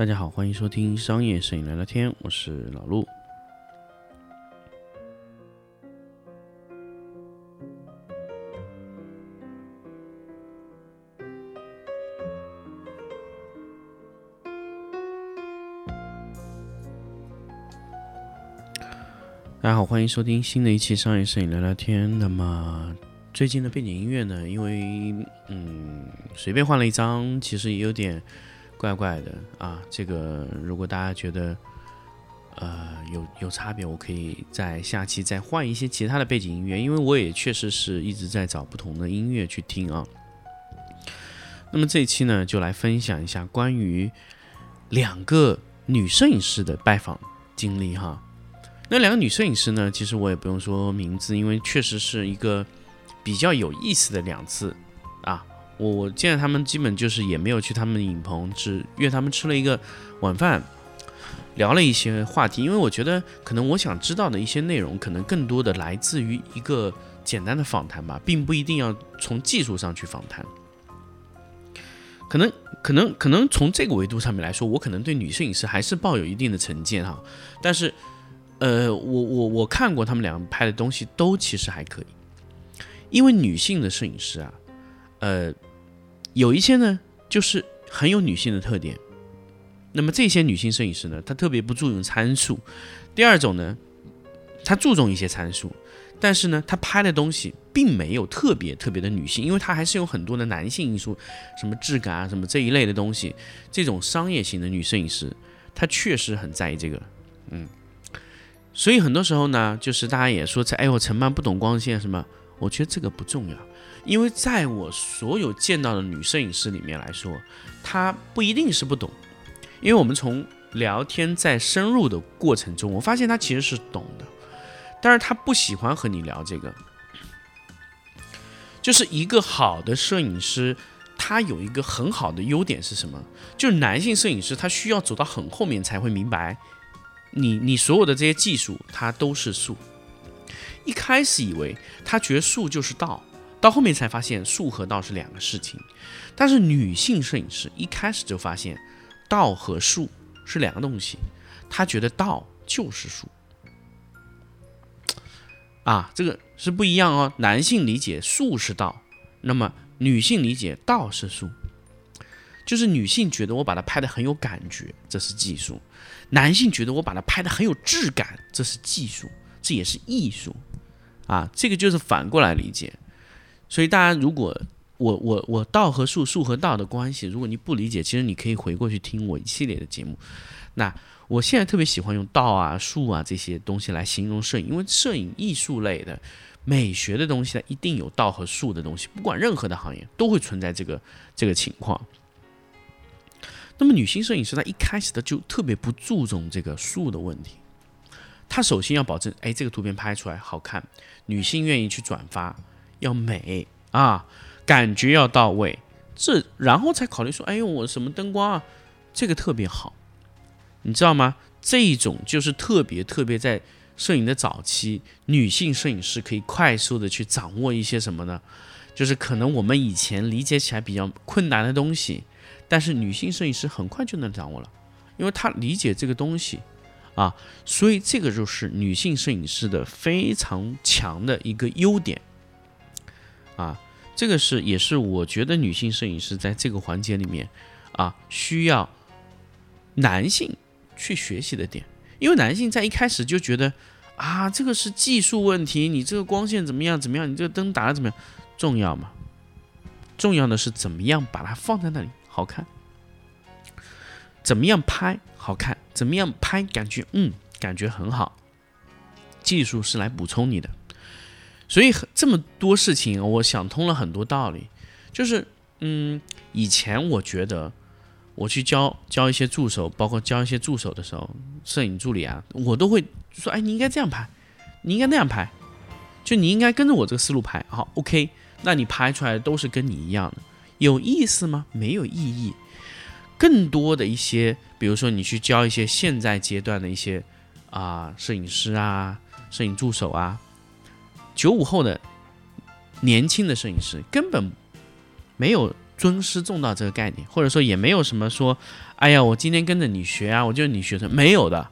大家好，欢迎收听商业摄影聊聊天，我是老陆。大家好，欢迎收听新的一期商业摄影聊聊天。那么最近的背景音乐呢？因为嗯，随便换了一张，其实也有点。怪怪的啊！这个如果大家觉得呃有有差别，我可以在下期再换一些其他的背景音乐，因为我也确实是一直在找不同的音乐去听啊。那么这一期呢，就来分享一下关于两个女摄影师的拜访经历哈。那两个女摄影师呢，其实我也不用说名字，因为确实是一个比较有意思的两次。我我见到他们基本就是也没有去他们的影棚，只约他们吃了一个晚饭，聊了一些话题。因为我觉得可能我想知道的一些内容，可能更多的来自于一个简单的访谈吧，并不一定要从技术上去访谈。可能可能可能从这个维度上面来说，我可能对女摄影师还是抱有一定的成见哈。但是，呃，我我我看过他们两个拍的东西，都其实还可以。因为女性的摄影师啊，呃。有一些呢，就是很有女性的特点。那么这些女性摄影师呢，她特别不注重参数。第二种呢，她注重一些参数，但是呢，她拍的东西并没有特别特别的女性，因为她还是有很多的男性因素，什么质感啊，什么这一类的东西。这种商业型的女摄影师，她确实很在意这个。嗯，所以很多时候呢，就是大家也说，哎，呦陈曼不懂光线什么，我觉得这个不重要。因为在我所有见到的女摄影师里面来说，她不一定是不懂，因为我们从聊天在深入的过程中，我发现她其实是懂的，但是她不喜欢和你聊这个。就是一个好的摄影师，他有一个很好的优点是什么？就是男性摄影师他需要走到很后面才会明白，你你所有的这些技术，它都是术。一开始以为他觉得术就是道。到后面才发现术和道是两个事情，但是女性摄影师一开始就发现道和术是两个东西，她觉得道就是术，啊，这个是不一样哦。男性理解术是道，那么女性理解道是术，就是女性觉得我把它拍的很有感觉，这是技术；男性觉得我把它拍的很有质感，这是技术，这也是艺术，啊，这个就是反过来理解。所以大家如果我我我道和术术和道的关系，如果你不理解，其实你可以回过去听我一系列的节目。那我现在特别喜欢用道啊术啊这些东西来形容摄影，因为摄影艺术类的美学的东西呢，一定有道和术的东西，不管任何的行业都会存在这个这个情况。那么女性摄影师她一开始的就特别不注重这个术的问题，她首先要保证，哎，这个图片拍出来好看，女性愿意去转发。要美啊，感觉要到位，这然后才考虑说，哎呦，我什么灯光啊，这个特别好，你知道吗？这一种就是特别特别在摄影的早期，女性摄影师可以快速的去掌握一些什么呢？就是可能我们以前理解起来比较困难的东西，但是女性摄影师很快就能掌握了，因为她理解这个东西啊，所以这个就是女性摄影师的非常强的一个优点。啊，这个是也是我觉得女性摄影师在这个环节里面啊，需要男性去学习的点，因为男性在一开始就觉得啊，这个是技术问题，你这个光线怎么样怎么样，你这个灯打的怎么样，重要吗？重要的是怎么样把它放在那里好看，怎么样拍好看，怎么样拍感觉嗯感觉很好，技术是来补充你的。所以这么多事情，我想通了很多道理。就是，嗯，以前我觉得我去教教一些助手，包括教一些助手的时候，摄影助理啊，我都会说：“哎，你应该这样拍，你应该那样拍，就你应该跟着我这个思路拍。”好，OK，那你拍出来的都是跟你一样的，有意思吗？没有意义。更多的一些，比如说你去教一些现在阶段的一些啊摄影师啊、摄影助手啊。九五后的年轻的摄影师根本没有尊师重道这个概念，或者说也没有什么说，哎呀，我今天跟着你学啊，我就是你学生，没有的。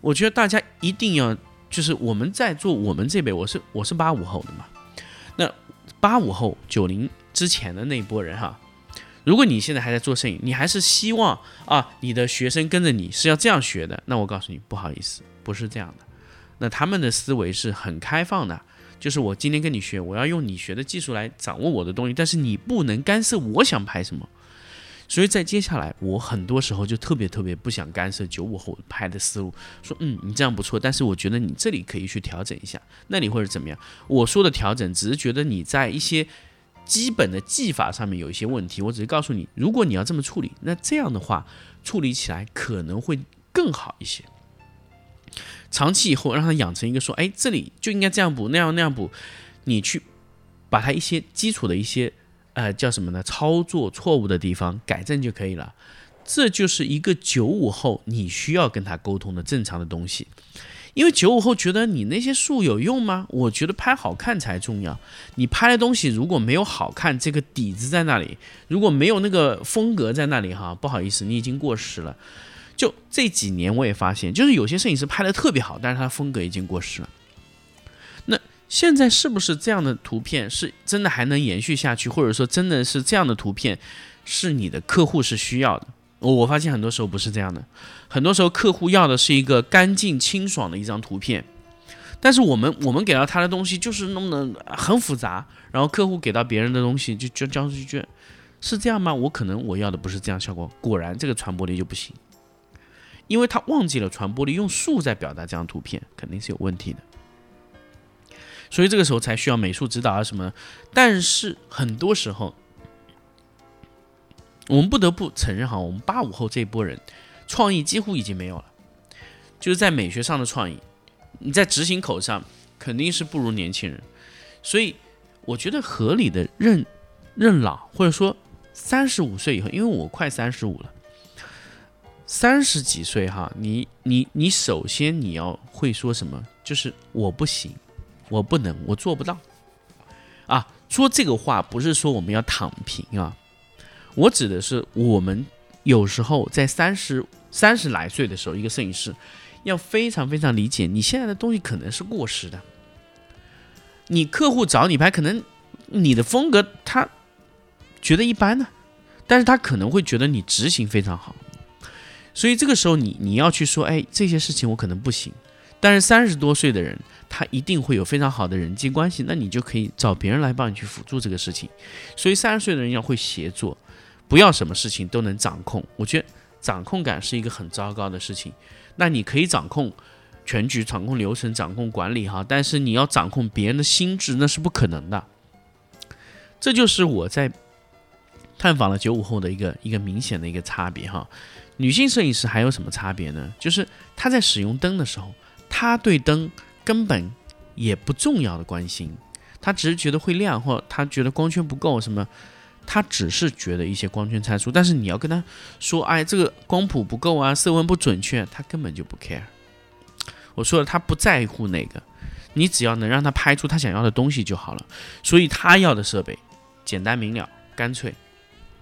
我觉得大家一定要，就是我们在做我们这辈，我是我是八五后的嘛，那八五后九零之前的那一波人哈，如果你现在还在做摄影，你还是希望啊你的学生跟着你是要这样学的，那我告诉你，不好意思，不是这样的。那他们的思维是很开放的，就是我今天跟你学，我要用你学的技术来掌握我的东西，但是你不能干涉我想拍什么。所以在接下来，我很多时候就特别特别不想干涉九五后拍的思路，说嗯，你这样不错，但是我觉得你这里可以去调整一下，那里或者怎么样。我说的调整，只是觉得你在一些基本的技法上面有一些问题，我只是告诉你，如果你要这么处理，那这样的话处理起来可能会更好一些。长期以后，让他养成一个说，哎，这里就应该这样补，那样那样补，你去把他一些基础的一些。呃，叫什么呢？操作错误的地方改正就可以了。这就是一个九五后你需要跟他沟通的正常的东西。因为九五后觉得你那些术有用吗？我觉得拍好看才重要。你拍的东西如果没有好看，这个底子在那里，如果没有那个风格在那里，哈，不好意思，你已经过时了。就这几年我也发现，就是有些摄影师拍的特别好，但是他风格已经过时了。那现在是不是这样的图片是真的还能延续下去，或者说真的是这样的图片是你的客户是需要的？我我发现很多时候不是这样的，很多时候客户要的是一个干净清爽的一张图片，但是我们我们给到他的东西就是弄得很复杂，然后客户给到别人的东西就就交出去，是这样吗？我可能我要的不是这样效果，果然这个传播力就不行，因为他忘记了传播力，用数在表达这张图片肯定是有问题的。所以这个时候才需要美术指导啊什么，但是很多时候，我们不得不承认哈，我们八五后这一波人，创意几乎已经没有了，就是在美学上的创意，你在执行口上肯定是不如年轻人，所以我觉得合理的认认老，或者说三十五岁以后，因为我快三十五了，三十几岁哈，你你你首先你要会说什么，就是我不行。我不能，我做不到，啊，说这个话不是说我们要躺平啊，我指的是我们有时候在三十三十来岁的时候，一个摄影师要非常非常理解你现在的东西可能是过时的，你客户找你拍，可能你的风格他觉得一般呢，但是他可能会觉得你执行非常好，所以这个时候你你要去说，哎，这些事情我可能不行。但是三十多岁的人，他一定会有非常好的人际关系，那你就可以找别人来帮你去辅助这个事情。所以三十岁的人要会协作，不要什么事情都能掌控。我觉得掌控感是一个很糟糕的事情。那你可以掌控全局、掌控流程、掌控管理哈，但是你要掌控别人的心智，那是不可能的。这就是我在探访了九五后的一个一个明显的一个差别哈。女性摄影师还有什么差别呢？就是她在使用灯的时候。她对灯根本也不重要的关心，她只是觉得会亮，或她觉得光圈不够什么，她只是觉得一些光圈参数。但是你要跟她说，哎，这个光谱不够啊，色温不准确，她根本就不 care。我说了，她不在乎那个，你只要能让她拍出她想要的东西就好了。所以她要的设备简单明了、干脆，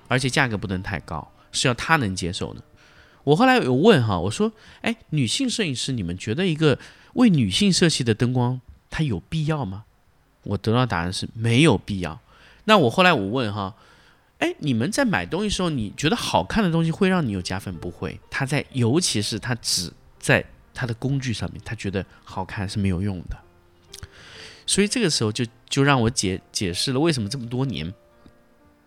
而且价格不能太高，是要她能接受的。我后来有问哈，我说，哎，女性摄影师，你们觉得一个为女性设计的灯光，它有必要吗？我得到答案是没有必要。那我后来我问哈，哎，你们在买东西时候，你觉得好看的东西会让你有加分？不会，他在，尤其是他只在他的工具上面，他觉得好看是没有用的。所以这个时候就就让我解解释了为什么这么多年。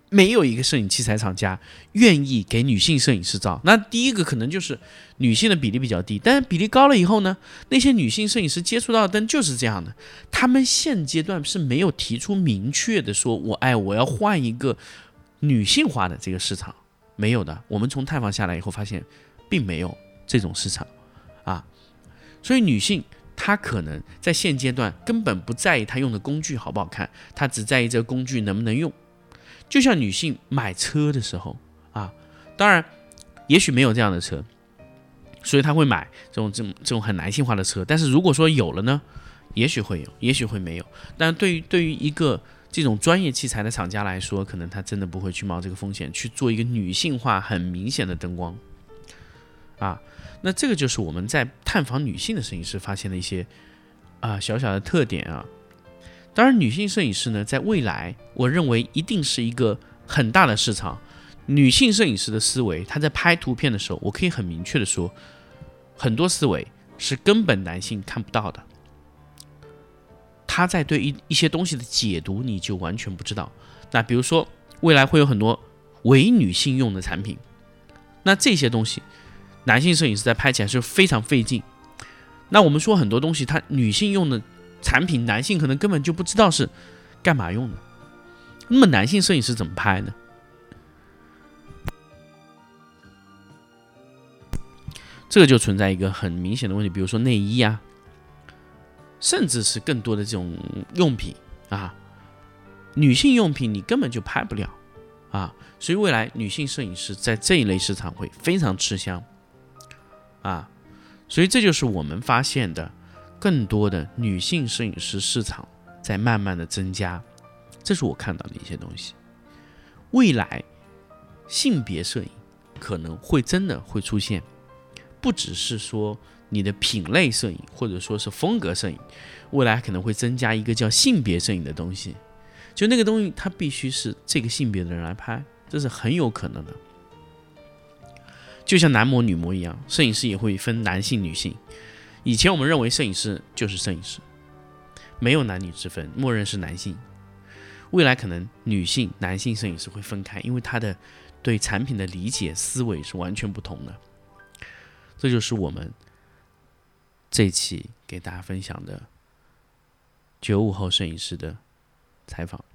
没有一个摄影器材厂家愿意给女性摄影师照。那第一个可能就是女性的比例比较低，但是比例高了以后呢，那些女性摄影师接触到的灯就是这样的。他们现阶段是没有提出明确的说，我哎我要换一个女性化的这个市场，没有的。我们从探访下来以后发现，并没有这种市场啊。所以女性她可能在现阶段根本不在意她用的工具好不好看，她只在意这个工具能不能用。就像女性买车的时候啊，当然，也许没有这样的车，所以她会买这种这种这种很男性化的车。但是如果说有了呢，也许会有，也许会没有。但对于对于一个这种专业器材的厂家来说，可能他真的不会去冒这个风险去做一个女性化很明显的灯光啊。那这个就是我们在探访女性的摄影师发现的一些啊小小的特点啊。当然，女性摄影师呢，在未来，我认为一定是一个很大的市场。女性摄影师的思维，她在拍图片的时候，我可以很明确的说，很多思维是根本男性看不到的。她在对一一些东西的解读，你就完全不知道。那比如说，未来会有很多伪女性用的产品，那这些东西，男性摄影师在拍起来是非常费劲。那我们说很多东西，它女性用的产品，男性可能根本就不知道是干嘛用的。那么男性摄影师怎么拍呢？这个就存在一个很明显的问题，比如说内衣啊。甚至是更多的这种用品啊，女性用品你根本就拍不了啊，所以未来女性摄影师在这一类市场会非常吃香啊，所以这就是我们发现的更多的女性摄影师市场在慢慢的增加，这是我看到的一些东西。未来性别摄影可能会真的会出现，不只是说。你的品类摄影或者说是风格摄影，未来可能会增加一个叫性别摄影的东西，就那个东西它必须是这个性别的人来拍，这是很有可能的。就像男模女模一样，摄影师也会分男性女性。以前我们认为摄影师就是摄影师，没有男女之分，默认是男性。未来可能女性、男性摄影师会分开，因为他的对产品的理解思维是完全不同的。这就是我们。这一期给大家分享的九五后摄影师的采访。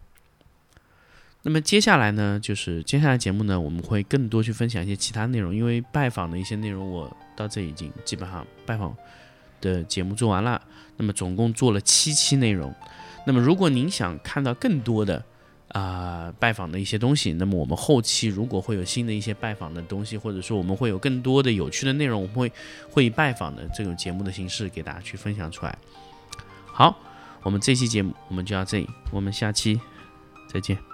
那么接下来呢，就是接下来节目呢，我们会更多去分享一些其他内容，因为拜访的一些内容我到这已经基本上拜访的节目做完了。那么总共做了七期内容。那么如果您想看到更多的，啊，拜访的一些东西。那么我们后期如果会有新的一些拜访的东西，或者说我们会有更多的有趣的内容，我们会会以拜访的这种节目的形式给大家去分享出来。好，我们这期节目我们就到这里，我们下期再见。